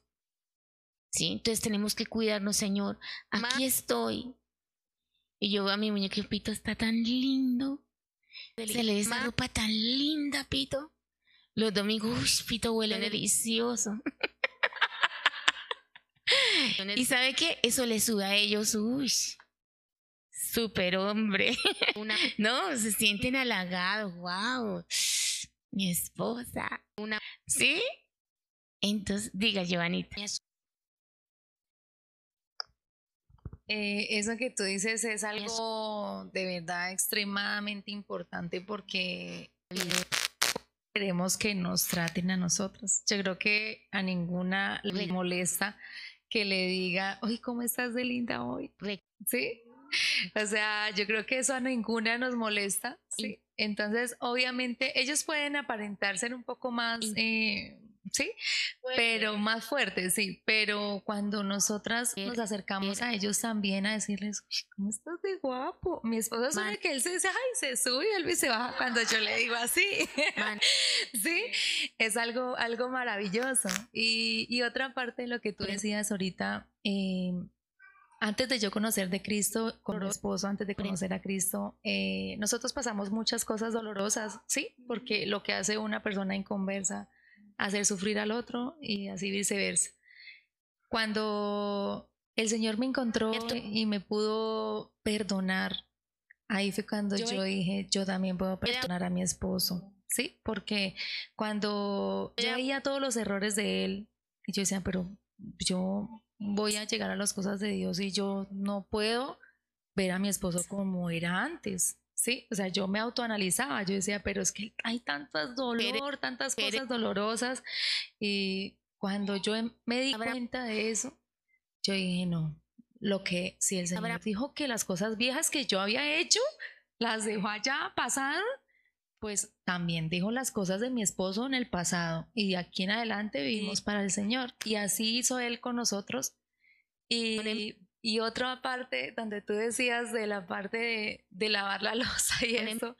¿Sí? Entonces tenemos que cuidarnos, Señor. Aquí estoy. Y yo veo a mi muñeco, Pito está tan lindo. Se le ve esa ropa tan linda, Pito. Los domingos, uy, Pito huele delicioso. y sabe qué? Eso le sube a ellos, uy, superhombre. Una, no, se sienten halagados, wow. Mi esposa. Una, ¿Sí? Entonces, diga, Giovanita. Eh, eso que tú dices es algo de verdad extremadamente importante porque queremos que nos traten a nosotros. Yo creo que a ninguna le molesta que le diga, oye, ¿cómo estás de linda hoy? ¿Sí? o sea, yo creo que eso a ninguna nos molesta. Sí. Entonces, obviamente, ellos pueden aparentar ser un poco más, eh, sí, pero más fuertes, sí. Pero cuando nosotras nos acercamos a ellos también a decirles, ¿cómo estás de guapo? Mi esposo sabe que él se dice, ay, se sube y él se baja cuando yo le digo así. sí, es algo, algo maravilloso. Y, y otra parte de lo que tú decías ahorita, eh, antes de yo conocer de Cristo con mi esposo, antes de conocer a Cristo, eh, nosotros pasamos muchas cosas dolorosas, sí, porque lo que hace una persona inconversa, hacer sufrir al otro y así viceversa. Cuando el Señor me encontró y me pudo perdonar, ahí fue cuando yo dije, yo también puedo perdonar a mi esposo. ¿sí? Porque cuando yo veía todos los errores de él, y yo decía, pero yo voy a llegar a las cosas de Dios y yo no puedo ver a mi esposo como era antes. Sí, o sea, yo me autoanalizaba, yo decía, pero es que hay tantas dolor, tantas cosas dolorosas. Y cuando yo em, me di cuenta de eso, yo dije, no, lo que, si el Señor dijo que las cosas viejas que yo había hecho, las dejó allá, pasaron, pues también dijo las cosas de mi esposo en el pasado y de aquí en adelante vivimos para el Señor. Y así hizo Él con nosotros. Y, y otra parte donde tú decías de la parte de, lavar la losa y eso,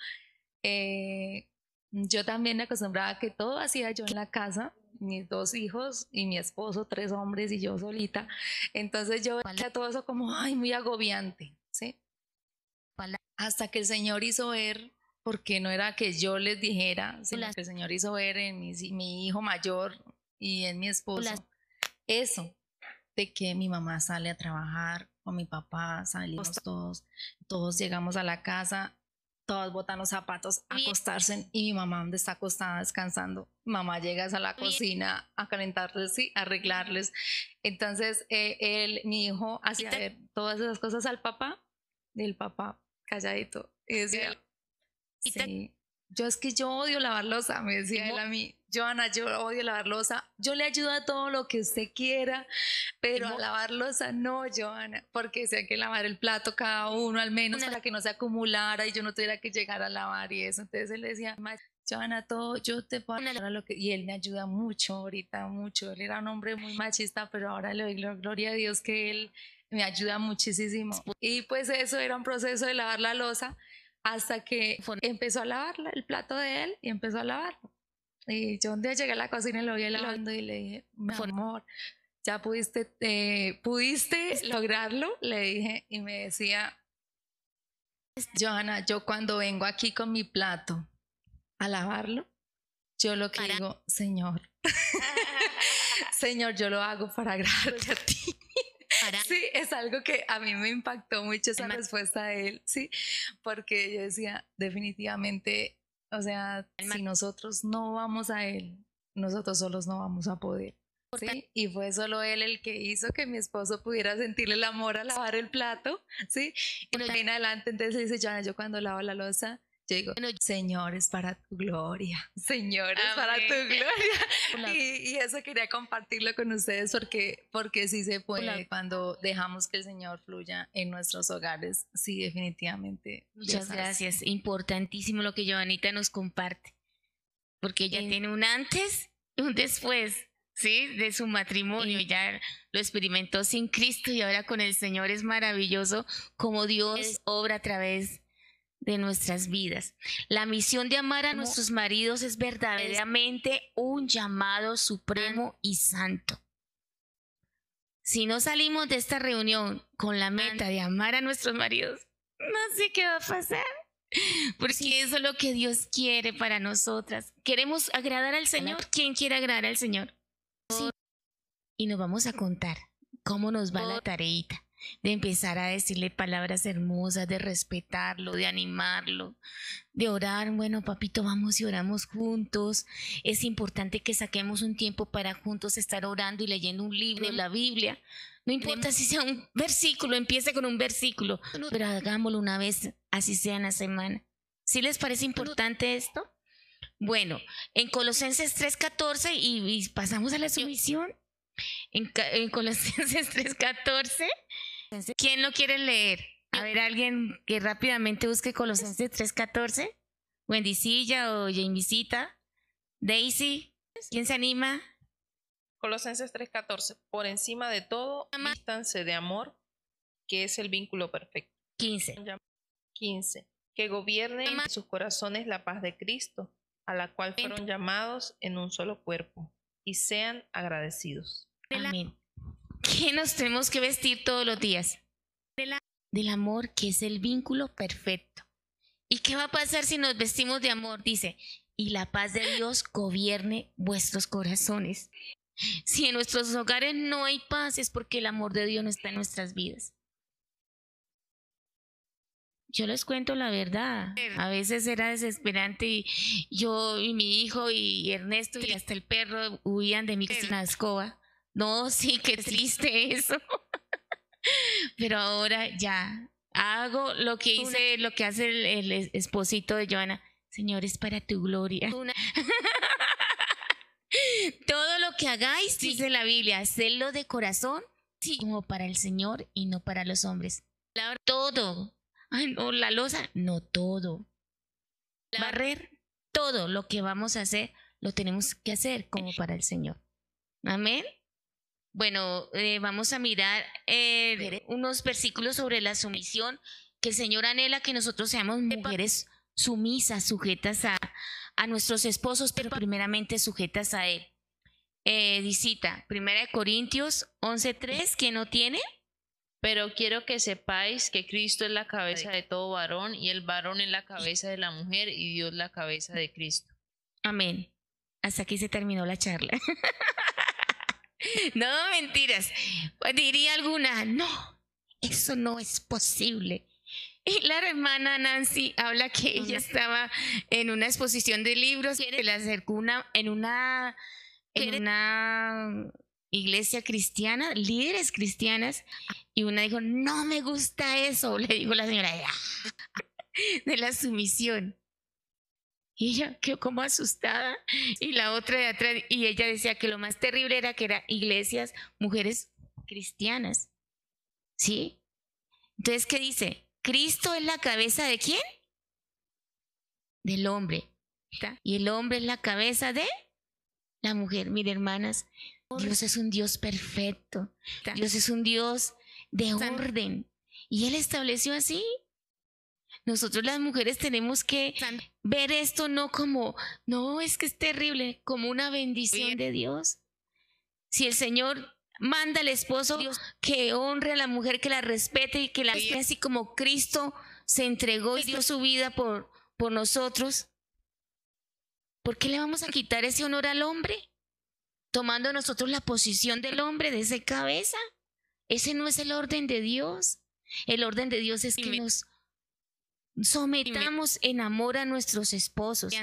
eh, yo también me acostumbraba a que todo hacía yo en la casa, mis dos hijos y mi esposo, tres hombres y yo solita. Entonces yo veía todo eso como, ay, muy agobiante, ¿sí? Hasta que el Señor hizo ver porque no era que yo les dijera, sino que el Señor hizo ver en mi, mi hijo mayor y en mi esposo eso, de que mi mamá sale a trabajar con mi papá, salimos todos, todos llegamos a la casa, todos botan los zapatos a acostarse y mi mamá donde está acostada descansando, mamá llega a la cocina a calentarles y arreglarles. Entonces eh, él, mi hijo hacía ver todas esas cosas al papá, del papá calladito Sí. Yo es que yo odio lavar losa, me decía él a mí. Joana, yo odio lavar losa. Yo le ayudo a todo lo que usted quiera, pero a lavar losa no, Joana, porque sé que lavar el plato cada uno al menos para que no se acumulara y yo no tuviera que llegar a lavar y eso. Entonces él decía, Joana, todo, yo te puedo ayudar lo que... Y él me ayuda mucho ahorita, mucho. Él era un hombre muy machista, pero ahora le doy gloria a Dios que él me ayuda muchísimo. Y pues eso era un proceso de lavar la losa hasta que empezó a lavar el plato de él y empezó a lavarlo. Y yo un día llegué a la cocina y lo vi lavando y le dije, mi amor, ya pudiste, eh, pudiste lograrlo, le dije, y me decía, Johanna, yo cuando vengo aquí con mi plato a lavarlo, yo lo que digo, Señor, Señor, yo lo hago para agradarte a ti. Sí, es algo que a mí me impactó mucho esa respuesta de él, sí, porque yo decía, definitivamente, o sea, si nosotros no vamos a él, nosotros solos no vamos a poder. ¿sí? Y fue solo él el que hizo que mi esposo pudiera sentirle el amor a lavar el plato, ¿sí? Y en adelante, entonces dice, yo cuando lavo la losa, yo digo, Señor, es para tu gloria. Señor, es para tu gloria. Y, eso quería compartirlo con ustedes porque, porque sí se puede cuando dejamos que el Señor fluya en nuestros hogares. Sí, definitivamente. Muchas gracias. Importantísimo lo que Joanita nos comparte. Porque ella tiene un antes y un después. ¿sí? De su matrimonio, ya lo experimentó sin Cristo y ahora con el Señor es maravilloso como Dios obra a través de nuestras vidas. La misión de amar a nuestros maridos es verdaderamente un llamado supremo y santo. Si no salimos de esta reunión con la meta de amar a nuestros maridos, no sé qué va a pasar. Porque eso es lo que Dios quiere para nosotras. ¿Queremos agradar al Señor? ¿Quién quiere agradar al Señor? Sí. Y nos vamos a contar cómo nos va la tareita de empezar a decirle palabras hermosas, de respetarlo, de animarlo, de orar. Bueno, papito, vamos y oramos juntos. Es importante que saquemos un tiempo para juntos estar orando y leyendo un libro, la Biblia. No importa si sea un versículo, empiece con un versículo, pero hagámoslo una vez, así sea en la semana. ¿Sí les parece importante esto? Bueno, en Colosenses 3:14 y, y pasamos a la sumisión. En, en Colosenses 3:14 ¿Quién lo quiere leer? A ver, alguien que rápidamente busque Colosenses 3.14. Wendicilla o Jamesita. Daisy, ¿quién se anima? Colosenses 3.14. Por encima de todo, vístanse de amor, que es el vínculo perfecto. 15. 15. Que gobierne en sus corazones la paz de Cristo, a la cual fueron llamados en un solo cuerpo, y sean agradecidos. Amén. ¿Qué nos tenemos que vestir todos los días? Del amor, que es el vínculo perfecto. ¿Y qué va a pasar si nos vestimos de amor? Dice, y la paz de Dios gobierne vuestros corazones. Si en nuestros hogares no hay paz es porque el amor de Dios no está en nuestras vidas. yo les cuento la verdad. A veces era desesperante y yo y mi hijo y Ernesto y hasta el perro huían de mi cocina escoba. No, sí, qué triste eso. Pero ahora ya hago lo que hice, lo que hace el, esposito de Joana. Señor, es para tu gloria. Todo lo que hagáis, dice la Biblia, hacedlo de corazón, sí. como para el Señor y no para los hombres. Todo. Ay, no, la losa, no todo. Barrer, todo lo que vamos a hacer, lo tenemos que hacer como para el Señor. Amén. Bueno, eh, vamos a mirar eh, unos versículos sobre la sumisión, que el Señor anhela que nosotros seamos mujeres sumisas, sujetas a, a nuestros esposos, pero primeramente sujetas a Él. Eh, Primera de Corintios 11.3, ¿quién no tiene? Pero quiero que sepáis que Cristo es la cabeza de todo varón y el varón es la cabeza de la mujer y Dios la cabeza de Cristo. Amén. Hasta aquí se terminó la charla. no, mentiras. Diría alguna, no, eso no es posible. Y la hermana Nancy habla que ella estaba en una exposición de libros, que le acercó una, en una, en una iglesia cristiana, líderes cristianas, y una dijo, no me gusta eso, le dijo la señora, de la sumisión. Y ella quedó como asustada. Y la otra de atrás, y ella decía que lo más terrible era que eran iglesias, mujeres cristianas. ¿Sí? Entonces, ¿qué dice? Cristo es la cabeza de quién? Del hombre. Y el hombre es la cabeza de la mujer. Mire, hermanas, Dios es un Dios perfecto. Dios es un Dios de orden. Y Él estableció así. Nosotros las mujeres tenemos que ver esto no como, no, es que es terrible, como una bendición de Dios. Si el Señor manda al esposo que honre a la mujer, que la respete y que la haga así como Cristo se entregó y dio su vida por, por nosotros, ¿por qué le vamos a quitar ese honor al hombre? Tomando nosotros la posición del hombre, de esa cabeza. Ese no es el orden de Dios. El orden de Dios es que nos sometamos en amor a nuestros esposos.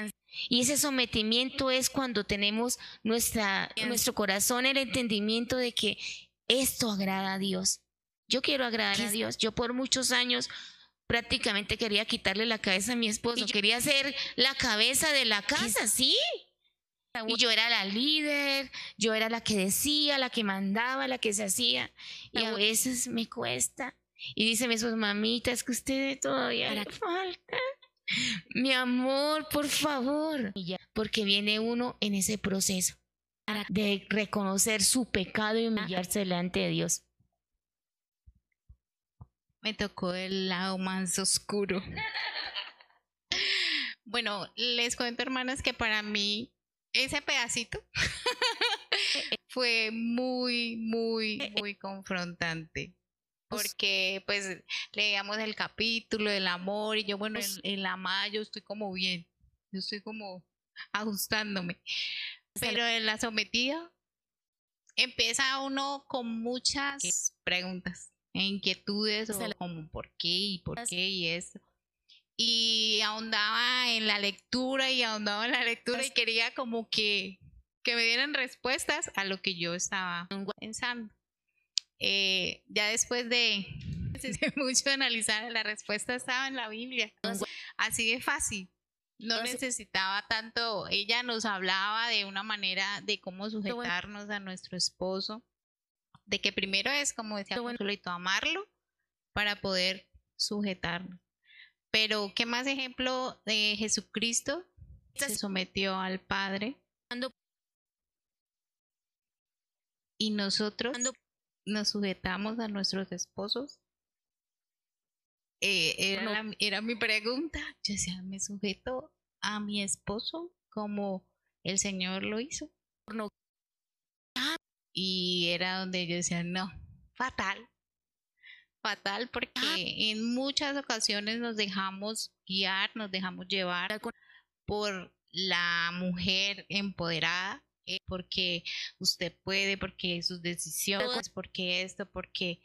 Y ese sometimiento es cuando tenemos nuestra, nuestro corazón el entendimiento de que esto agrada a Dios. Yo quiero agradar a Dios. Yo por muchos años prácticamente quería quitarle la cabeza a mi esposo. Quería ser la cabeza de la casa, sí. Y yo era la líder, yo era la que decía, la que mandaba, la que se hacía. Y a veces me cuesta. Y dice mi esposo, mamita, es que usted todavía le falta. Mi amor, por favor. Porque viene uno en ese proceso de reconocer su pecado y humillarse delante de Dios. Me tocó el lado más oscuro. Bueno, les cuento, hermanas, que para mí ese pedacito fue muy, muy, muy confrontante. Porque pues leíamos el capítulo del amor y yo, bueno, en, en la amada yo estoy como bien, yo estoy como ajustándome. Pero en la sometida empieza uno con muchas preguntas, e inquietudes o como por qué y por qué y eso y ahondaba en la lectura y ahondaba en la lectura y quería como que, que me dieran respuestas a lo que yo estaba pensando. Eh, ya después de, mucho analizar, la respuesta estaba en la Biblia. Así de fácil. No necesitaba tanto, ella nos hablaba de una manera de cómo sujetarnos a nuestro esposo, de que primero es, como decía Consuelito, amarlo para poder sujetarnos. Pero, ¿qué más ejemplo de Jesucristo se sometió al Padre? Y nosotros nos sujetamos a nuestros esposos. Eh, era, era, mi pregunta. Yo decía, ¿me sujeto a mi esposo como el Señor lo hizo? Y era donde yo decía, no, fatal fatal porque en muchas ocasiones nos dejamos guiar, nos dejamos llevar por la mujer empoderada, porque usted puede, porque sus decisiones, porque esto, porque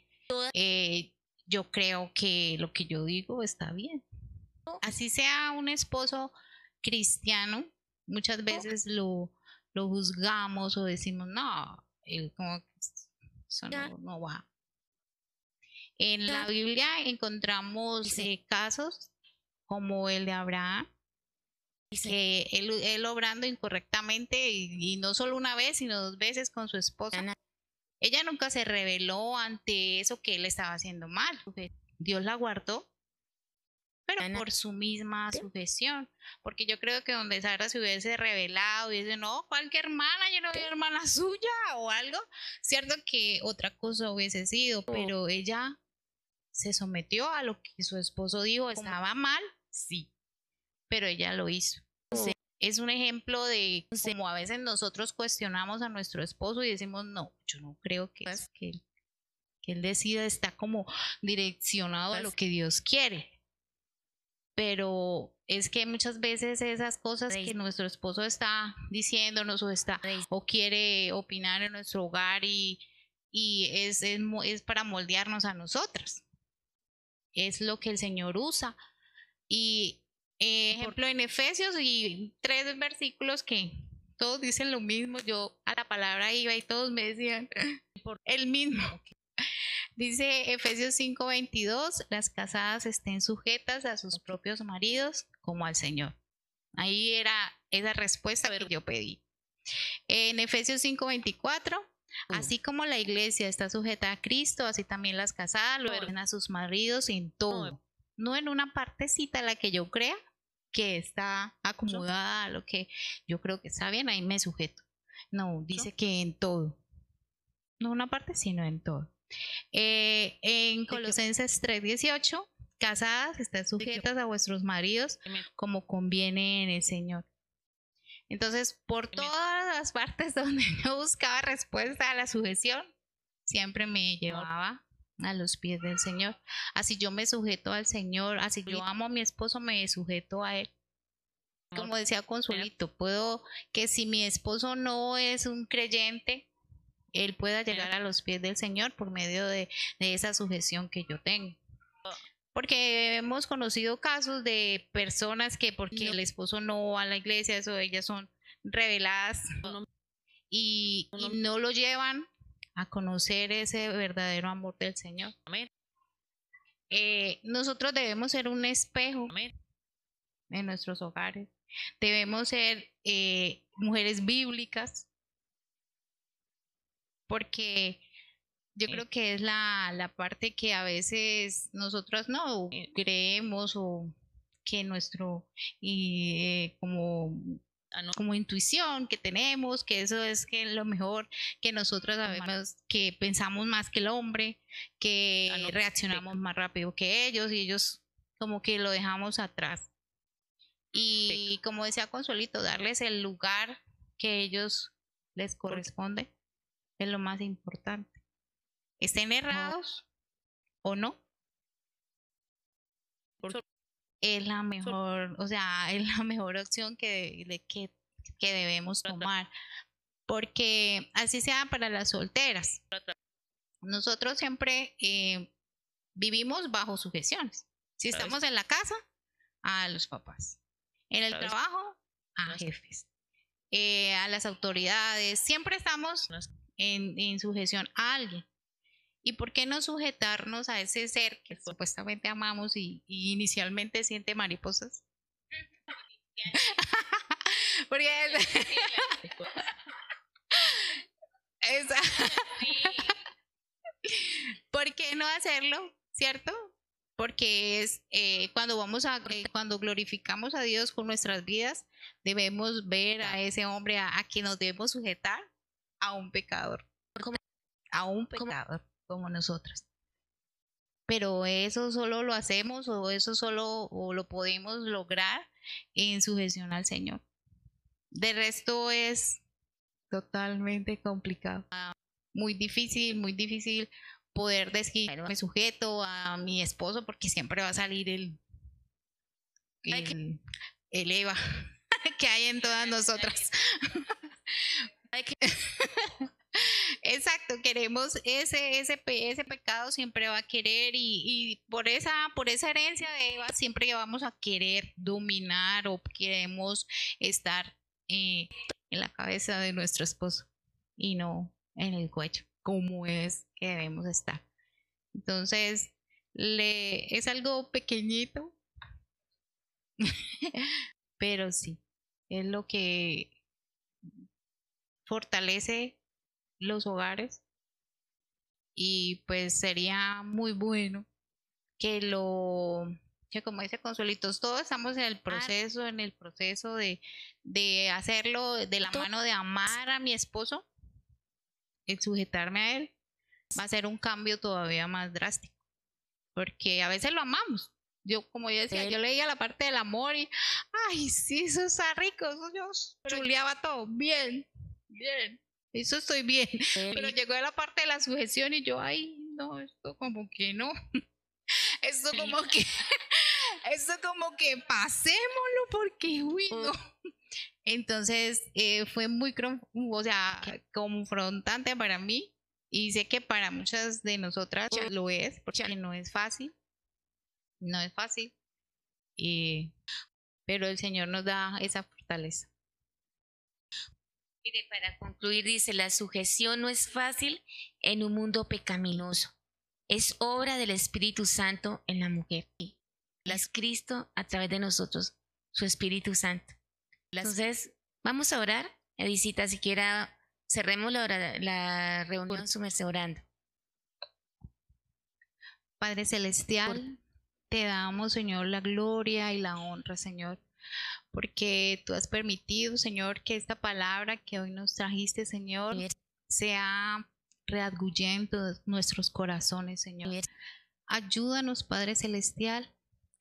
eh, yo creo que lo que yo digo está bien. Así sea un esposo cristiano, muchas veces lo, lo juzgamos o decimos, no, él como que eso no, va. En la Biblia encontramos eh, casos como el de Abraham, que él, él obrando incorrectamente y, no solo una vez, sino dos veces con su esposa. Ella nunca se reveló ante eso que él estaba haciendo mal. Dios la guardó, pero por su misma sujeción. Porque yo creo que donde Sara se hubiese revelado y dice, no, cualquier hermana, yo no soy hermana suya o algo, cierto que otra cosa hubiese sido, oh. pero ella se sometió a lo que su esposo dijo, estaba mal, sí, pero ella lo hizo. Oh. Es un ejemplo de como a veces nosotros cuestionamos a nuestro esposo y decimos, no, yo no creo que, es que, él, que él decida, está como direccionado a lo que Dios quiere. Pero es que muchas veces esas cosas que nuestro esposo está diciéndonos o está o quiere opinar en nuestro hogar y, y es, es, es para moldearnos a nosotras. Es lo que el Señor usa. Y ejemplo, en Efesios y tres versículos que todos dicen lo mismo, yo a la palabra iba y todos me decían el mismo. Dice Efesios 5:22, las casadas estén sujetas a sus propios maridos como al Señor. Ahí era esa respuesta que yo pedí. En Efesios 5:24, así como la iglesia está sujeta a Cristo, así también las casadas lo ven a sus maridos en todo no en una partecita la que yo crea que está acomodada a lo que yo creo que está bien, ahí me sujeto. No, dice que en todo. No una parte, sino en todo. Eh, en Colosenses 3:18, casadas, están sujetas a vuestros maridos como conviene en el Señor. Entonces, por todas las partes donde yo buscaba respuesta a la sujeción, siempre me llevaba a los pies del Señor. Así yo me sujeto al Señor, así yo amo a mi esposo, me sujeto a él. Como decía Consuelito, puedo que si mi esposo no es un creyente, él pueda llegar a los pies del Señor por medio de, esa sujeción que yo tengo. Porque hemos conocido casos de personas que porque el esposo no va a la iglesia, eso ellas son reveladas y, y no lo llevan a conocer ese verdadero amor del Señor. Eh, nosotros debemos ser un espejo en nuestros hogares. Debemos ser eh, mujeres bíblicas, porque yo creo que es la, la parte que a veces nosotros no creemos o que nuestro y eh, como como intuición que tenemos, que eso es que lo mejor, que nosotros sabemos que pensamos más que el hombre, que reaccionamos más rápido que ellos y ellos como que lo dejamos atrás. Y como decía Consuelito, darles el lugar que ellos les corresponde es lo más importante. Estén errados o no, es la mejor, o sea, es la mejor opción que, que, que debemos tomar. Porque así sea para las solteras. Nosotros siempre eh, vivimos bajo sujeciones. Si estamos en la casa, a los papás. En el trabajo, a jefes. Eh, a las autoridades. Siempre estamos en, en sujeción a alguien. ¿Y por qué no sujetarnos a ese ser que supuestamente amamos y, inicialmente siente mariposas? Porque ¿Por qué no hacerlo? ¿Cierto? Porque es eh, cuando vamos a eh, cuando glorificamos a Dios con nuestras vidas, debemos ver a ese hombre a, a quien nos debemos sujetar a un pecador. A un pecador como nosotras. Pero eso solo lo hacemos o eso solo o lo podemos lograr en sujeción al Señor. De resto es totalmente complicado. Muy difícil, muy difícil poder decir me sujeto a mi esposo porque siempre va a salir el, el, el Eva que hay en todas nosotras. Exacto, que queremos ese, ese, ese pecado siempre va a querer y, y, por, esa, por esa herencia de Eva siempre vamos a querer dominar o queremos estar eh, en la cabeza de nuestro esposo y no en el cuello, como es que debemos estar. Entonces, le, es algo pequeñito, pero sí, es lo que fortalece los hogares y pues sería muy bueno que lo que como dice Consuelitos, todos estamos en el proceso, en el proceso de, de hacerlo de la mano de amar a mi esposo, el sujetarme a él, va a ser un cambio todavía más drástico, porque a veces lo amamos. Yo, como yo decía, yo leía la parte del amor y, ay, sí, eso está rico, eso yo chuleaba todo, bien, bien, eso estoy bien. Pero llegó a la parte de la sujeción y yo, ay, no, esto como que no. Esto como que, esto como que pasémoslo porque, uy, no. Entonces eh, fue muy, o sea, confrontante para mí y sé que para muchas de nosotras lo es, porque no es fácil, no es fácil, y, pero el Señor nos da esa fortaleza. Mire, para concluir, dice, la sujeción no es fácil en un mundo pecaminoso. Es obra del Espíritu Santo en la mujer. Las Cristo a través de nosotros, su Espíritu Santo. Entonces, vamos a orar. Edicita, siquiera cerremos la, la reunión su orando. Padre Celestial, te damos, Señor, la gloria y la honra, Señor porque tú has permitido, Señor, que esta palabra que hoy nos trajiste, Señor, sea readguyendo nuestros corazones, Señor. Ayúdanos, Padre Celestial,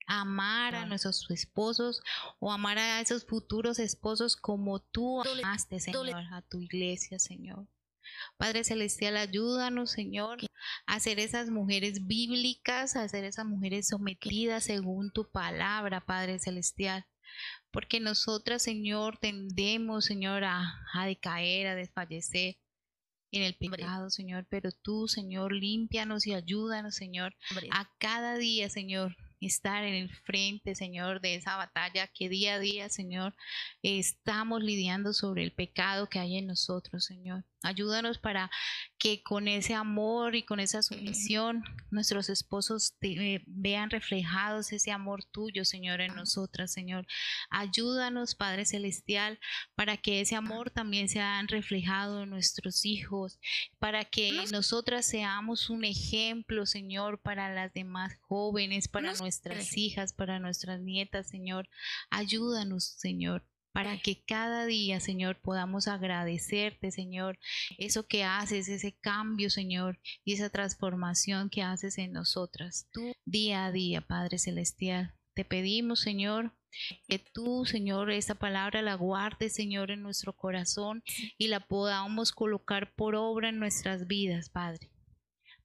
a amar a nuestros esposos o amar a esos futuros esposos como tú amaste, Señor, a tu iglesia, Señor. Padre Celestial, ayúdanos, Señor, a ser esas mujeres bíblicas, a ser esas mujeres sometidas según tu palabra, Padre Celestial porque nosotras, Señor, tendemos, Señor, a, decaer, a desfallecer en el pecado, Señor, pero tú, Señor, límpianos y ayúdanos, Señor, a cada día, Señor, estar en el frente, Señor, de esa batalla que día a día, Señor, estamos lidiando sobre el pecado que hay en nosotros, Señor. Ayúdanos para que con ese amor y con esa sumisión nuestros esposos eh, vean reflejados ese amor tuyo, Señor, en nosotras, Señor. Ayúdanos, Padre Celestial, para que ese amor también sea reflejado en nuestros hijos, para que nosotras seamos un ejemplo, Señor, para las demás jóvenes, para nuestras hijas, para nuestras nietas, Señor. Ayúdanos, Señor para que cada día, Señor, podamos agradecerte, Señor, eso que haces, ese cambio, Señor, y esa transformación que haces en nosotras, tú día a día, Padre Celestial. Te pedimos, Señor, que tú, Señor, esa palabra la guardes, Señor, en nuestro corazón y la podamos colocar por obra en nuestras vidas, Padre,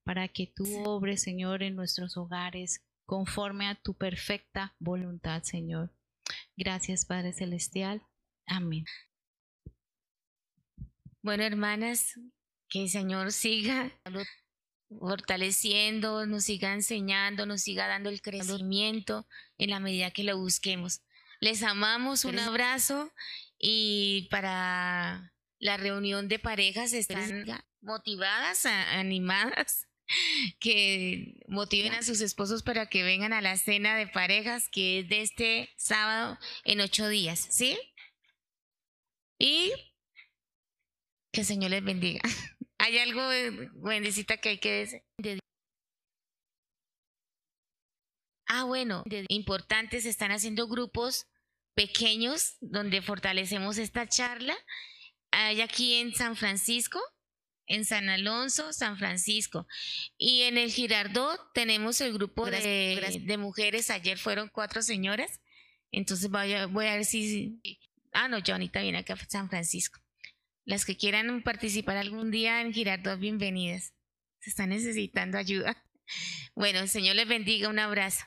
para que tú obres, Señor, en nuestros hogares conforme a tu perfecta voluntad, Señor. Gracias, Padre Celestial. Amén. Bueno, hermanas, que el Señor siga fortaleciendo, nos siga enseñando, nos siga dando el crecimiento en la medida que lo busquemos. Les amamos, un abrazo y para la reunión de parejas están motivadas, animadas que motiven a sus esposos para que vengan a la cena de parejas que es de este sábado en ocho días, ¿sí? Y que el Señor les bendiga. ¿Hay algo, bendecita, que hay que decir? Ah, bueno, importantes, están haciendo grupos pequeños donde fortalecemos esta charla. Hay aquí en San Francisco, en San Alonso, San Francisco. Y en el Girardot tenemos el grupo de, mujeres. Ayer fueron cuatro señoras. Entonces voy a, voy a ver si... Ah, no, Johnny viene acá a San Francisco. Las que quieran participar algún día en Girardot, bienvenidas. Se están necesitando ayuda. Bueno, el Señor les bendiga. Un abrazo.